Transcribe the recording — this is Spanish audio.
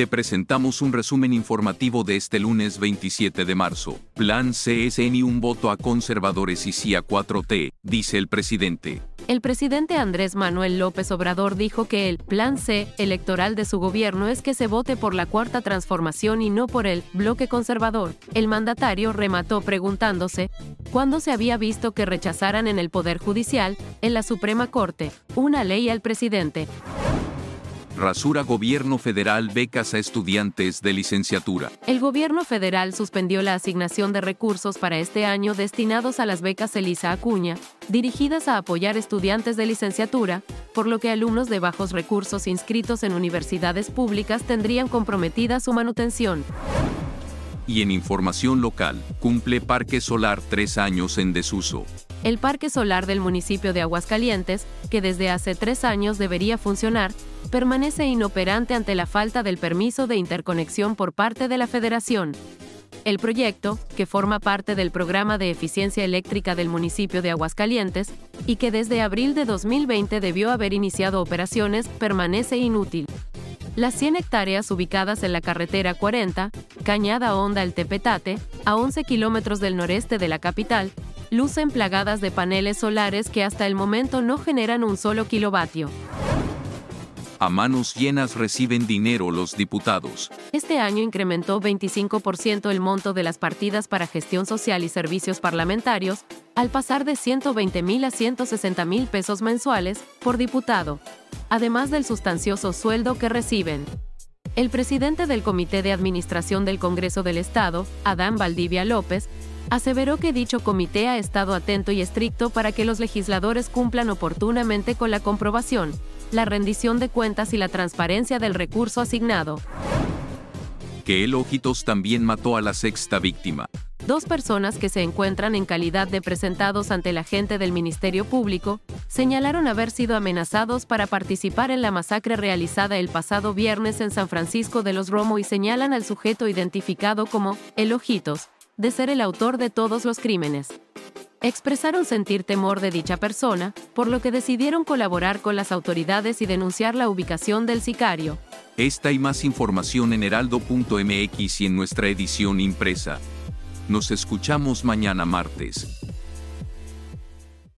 Te presentamos un resumen informativo de este lunes 27 de marzo. Plan CSN un voto a conservadores y sí a 4T, dice el presidente. El presidente Andrés Manuel López Obrador dijo que el plan C electoral de su gobierno es que se vote por la cuarta transformación y no por el bloque conservador. El mandatario remató preguntándose cuándo se había visto que rechazaran en el Poder Judicial, en la Suprema Corte, una ley al presidente. Rasura Gobierno Federal becas a estudiantes de licenciatura. El gobierno federal suspendió la asignación de recursos para este año destinados a las becas Elisa Acuña, dirigidas a apoyar estudiantes de licenciatura, por lo que alumnos de bajos recursos inscritos en universidades públicas tendrían comprometida su manutención. Y en información local, cumple Parque Solar tres años en desuso. El parque solar del municipio de Aguascalientes, que desde hace tres años debería funcionar, permanece inoperante ante la falta del permiso de interconexión por parte de la Federación. El proyecto, que forma parte del programa de eficiencia eléctrica del municipio de Aguascalientes, y que desde abril de 2020 debió haber iniciado operaciones, permanece inútil. Las 100 hectáreas ubicadas en la carretera 40, Cañada Honda El Tepetate, a 11 kilómetros del noreste de la capital, lucen plagadas de paneles solares que hasta el momento no generan un solo kilovatio. A manos llenas reciben dinero los diputados. Este año incrementó 25% el monto de las partidas para gestión social y servicios parlamentarios, al pasar de 120 mil a 160 mil pesos mensuales por diputado, además del sustancioso sueldo que reciben. El presidente del Comité de Administración del Congreso del Estado, Adán Valdivia López, aseveró que dicho comité ha estado atento y estricto para que los legisladores cumplan oportunamente con la comprobación, la rendición de cuentas y la transparencia del recurso asignado. Que el Ojitos también mató a la sexta víctima. Dos personas que se encuentran en calidad de presentados ante la gente del Ministerio Público señalaron haber sido amenazados para participar en la masacre realizada el pasado viernes en San Francisco de los Romo y señalan al sujeto identificado como El Ojitos, de ser el autor de todos los crímenes expresaron sentir temor de dicha persona, por lo que decidieron colaborar con las autoridades y denunciar la ubicación del sicario. Esta y más información en heraldo.mx y en nuestra edición impresa. Nos escuchamos mañana martes.